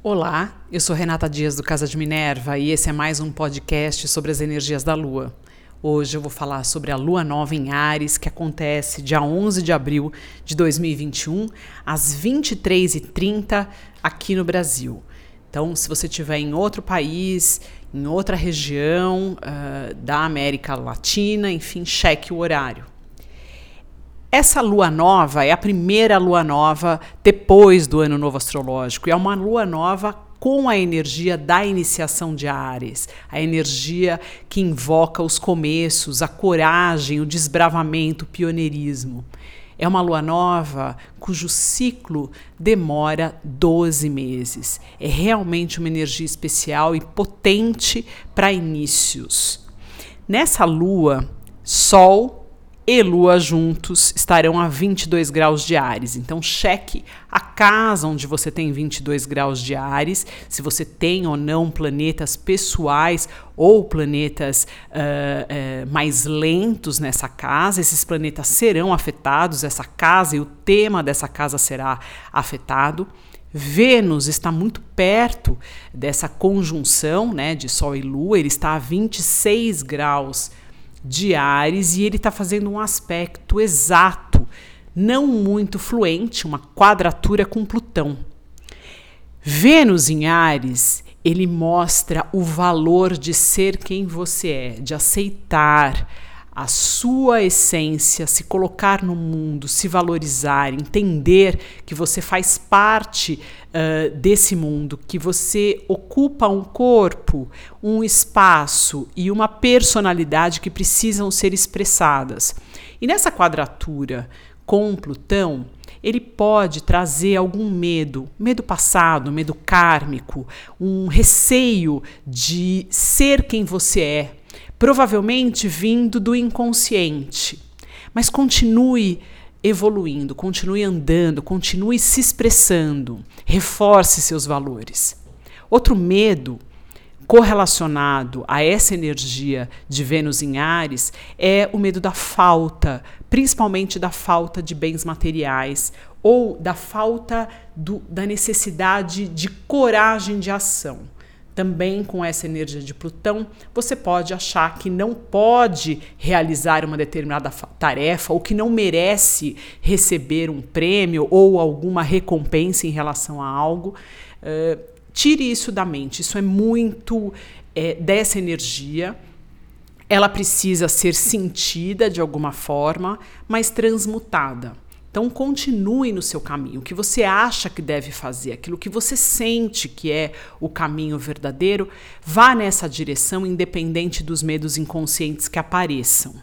Olá, eu sou Renata Dias do Casa de Minerva e esse é mais um podcast sobre as energias da Lua. Hoje eu vou falar sobre a Lua Nova em Ares, que acontece dia 11 de abril de 2021, às 23h30 aqui no Brasil. Então, se você estiver em outro país, em outra região uh, da América Latina, enfim, cheque o horário. Essa lua nova é a primeira lua nova depois do ano novo astrológico e é uma lua nova com a energia da iniciação de Ares, a energia que invoca os começos, a coragem, o desbravamento, o pioneirismo. É uma lua nova cujo ciclo demora 12 meses. É realmente uma energia especial e potente para inícios. Nessa lua, Sol e Lua juntos estarão a 22 graus de Ares. Então, cheque a casa onde você tem 22 graus de Ares, se você tem ou não planetas pessoais ou planetas uh, uh, mais lentos nessa casa. Esses planetas serão afetados, essa casa e o tema dessa casa será afetado. Vênus está muito perto dessa conjunção né, de Sol e Lua, ele está a 26 graus de Ares e ele está fazendo um aspecto exato, não muito fluente, uma quadratura com Plutão. Vênus em Ares, ele mostra o valor de ser quem você é, de aceitar a sua essência, se colocar no mundo, se valorizar, entender que você faz parte uh, desse mundo, que você ocupa um corpo, um espaço e uma personalidade que precisam ser expressadas. E nessa quadratura com Plutão, ele pode trazer algum medo, medo passado, medo kármico, um receio de ser quem você é, provavelmente vindo do inconsciente. Mas continue evoluindo, continue andando, continue se expressando, reforce seus valores. Outro medo correlacionado a essa energia de Vênus em Ares é o medo da falta, principalmente da falta de bens materiais ou da falta do, da necessidade de coragem de ação também com essa energia de Plutão, você pode achar que não pode realizar uma determinada tarefa ou que não merece receber um prêmio ou alguma recompensa em relação a algo. Uh, tire isso da mente, isso é muito é, dessa energia. Ela precisa ser sentida de alguma forma, mas transmutada. Então continue no seu caminho, o que você acha que deve fazer, aquilo que você sente que é o caminho verdadeiro, vá nessa direção independente dos medos inconscientes que apareçam.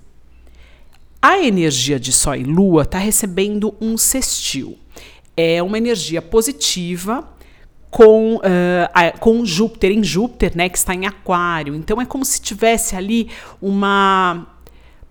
A energia de Sol e Lua está recebendo um sextil. É uma energia positiva com, uh, com Júpiter, em Júpiter, né, que está em Aquário. Então é como se tivesse ali uma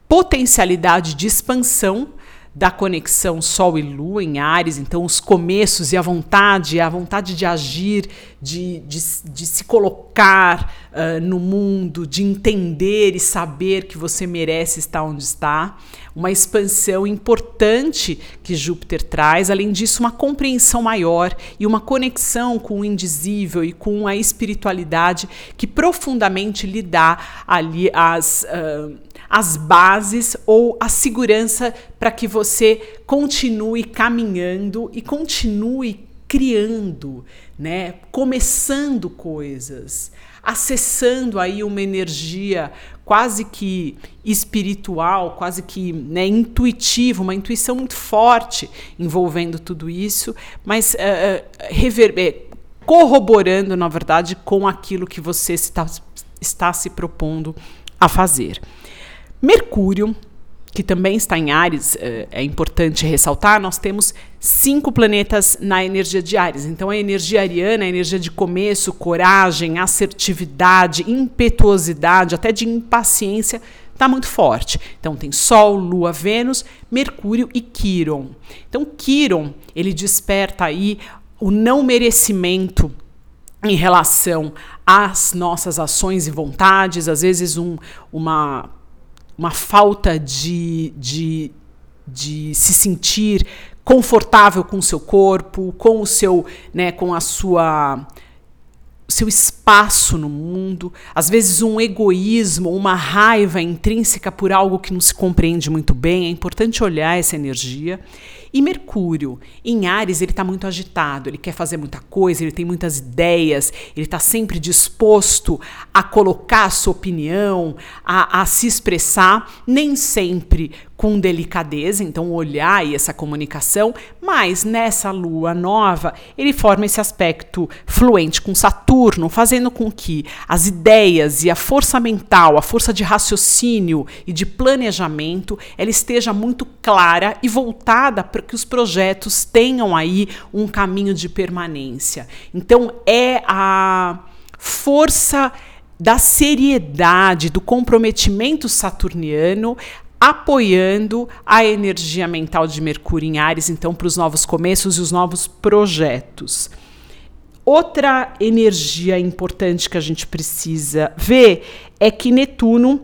potencialidade de expansão da conexão Sol e Lua em Ares, então os começos e a vontade, a vontade de agir, de, de, de se colocar uh, no mundo, de entender e saber que você merece estar onde está. Uma expansão importante que Júpiter traz, além disso, uma compreensão maior e uma conexão com o indizível e com a espiritualidade que profundamente lhe dá ali as. Uh, as bases ou a segurança para que você continue caminhando e continue criando, né? Começando coisas, acessando aí uma energia quase que espiritual, quase que né, intuitiva, uma intuição muito forte envolvendo tudo isso, mas uh, corroborando, na verdade, com aquilo que você está, está se propondo a fazer. Mercúrio, que também está em Ares, é, é importante ressaltar, nós temos cinco planetas na energia de Ares. Então, a energia ariana, a energia de começo, coragem, assertividade, impetuosidade, até de impaciência, está muito forte. Então, tem Sol, Lua, Vênus, Mercúrio e Quiron. Então, Quiron, ele desperta aí o não merecimento em relação às nossas ações e vontades, às vezes um, uma uma falta de, de, de se sentir confortável com o seu corpo, com o seu, né, com a sua seu espaço no mundo, às vezes um egoísmo, uma raiva intrínseca por algo que não se compreende muito bem. É importante olhar essa energia. E Mercúrio, em Ares, ele está muito agitado, ele quer fazer muita coisa, ele tem muitas ideias, ele está sempre disposto a colocar a sua opinião, a, a se expressar, nem sempre com delicadeza, então olhar e essa comunicação, mas nessa lua nova, ele forma esse aspecto fluente com Saturno, fazendo com que as ideias e a força mental, a força de raciocínio e de planejamento, ela esteja muito clara e voltada para que os projetos tenham aí um caminho de permanência. Então é a força da seriedade, do comprometimento saturniano apoiando a energia mental de Mercúrio em Ares, então, para os novos começos e os novos projetos. Outra energia importante que a gente precisa ver é que Netuno.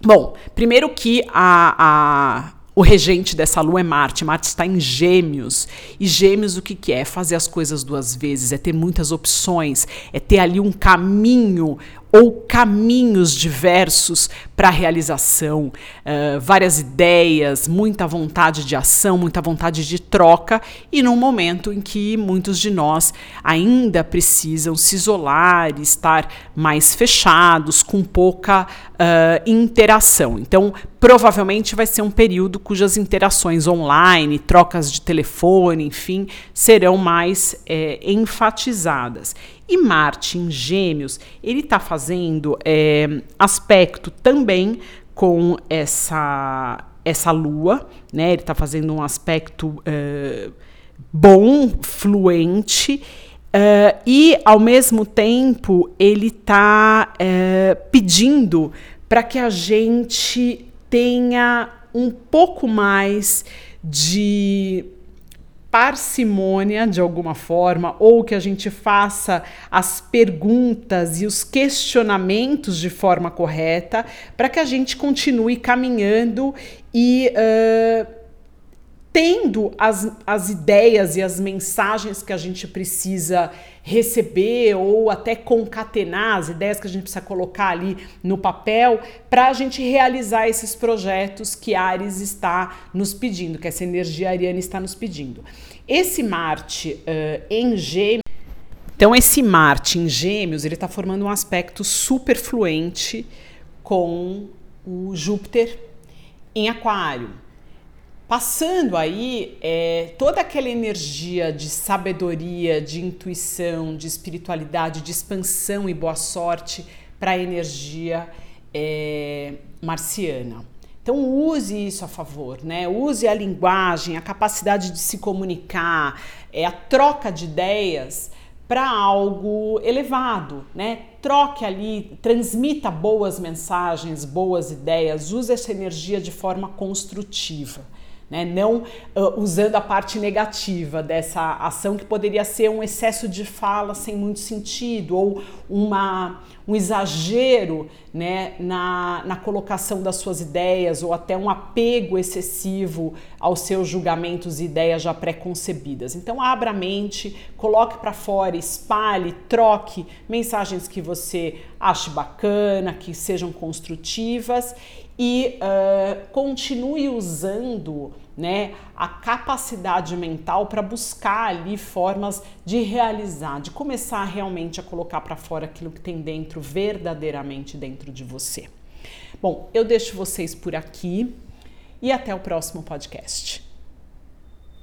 Bom, primeiro que a, a o regente dessa lua é Marte. Marte está em Gêmeos. E Gêmeos o que, que é? Fazer as coisas duas vezes, é ter muitas opções, é ter ali um caminho ou caminhos diversos para realização, uh, várias ideias, muita vontade de ação, muita vontade de troca, e num momento em que muitos de nós ainda precisam se isolar, estar mais fechados, com pouca uh, interação. Então, provavelmente vai ser um período cujas interações online, trocas de telefone, enfim, serão mais é, enfatizadas. E Marte em Gêmeos, ele está fazendo é, aspecto também com essa essa Lua, né? Ele está fazendo um aspecto é, bom, fluente. Uh, e, ao mesmo tempo, ele está uh, pedindo para que a gente tenha um pouco mais de parcimônia de alguma forma, ou que a gente faça as perguntas e os questionamentos de forma correta, para que a gente continue caminhando e uh, tendo as, as ideias e as mensagens que a gente precisa receber ou até concatenar as ideias que a gente precisa colocar ali no papel para a gente realizar esses projetos que Ares está nos pedindo, que essa energia ariana está nos pedindo. Esse Marte uh, em Gêmeos. Então, esse Marte em Gêmeos, ele está formando um aspecto super fluente com o Júpiter em Aquário. Passando aí é, toda aquela energia de sabedoria, de intuição, de espiritualidade, de expansão e boa sorte para a energia é, marciana. Então use isso a favor, né? Use a linguagem, a capacidade de se comunicar, é, a troca de ideias para algo elevado, né? Troque ali, transmita boas mensagens, boas ideias, use essa energia de forma construtiva né? não uh, usando a parte negativa dessa ação que poderia ser um excesso de fala sem muito sentido ou uma, um exagero né, na, na colocação das suas ideias ou até um apego excessivo aos seus julgamentos e ideias já pré-concebidas. Então, abra a mente, coloque para fora, espalhe, troque mensagens que você ache bacana, que sejam construtivas e uh, continue usando né, a capacidade mental para buscar ali formas de realizar, de começar realmente a colocar para fora aquilo que tem dentro, verdadeiramente dentro de você. Bom, eu deixo vocês por aqui e até o próximo podcast.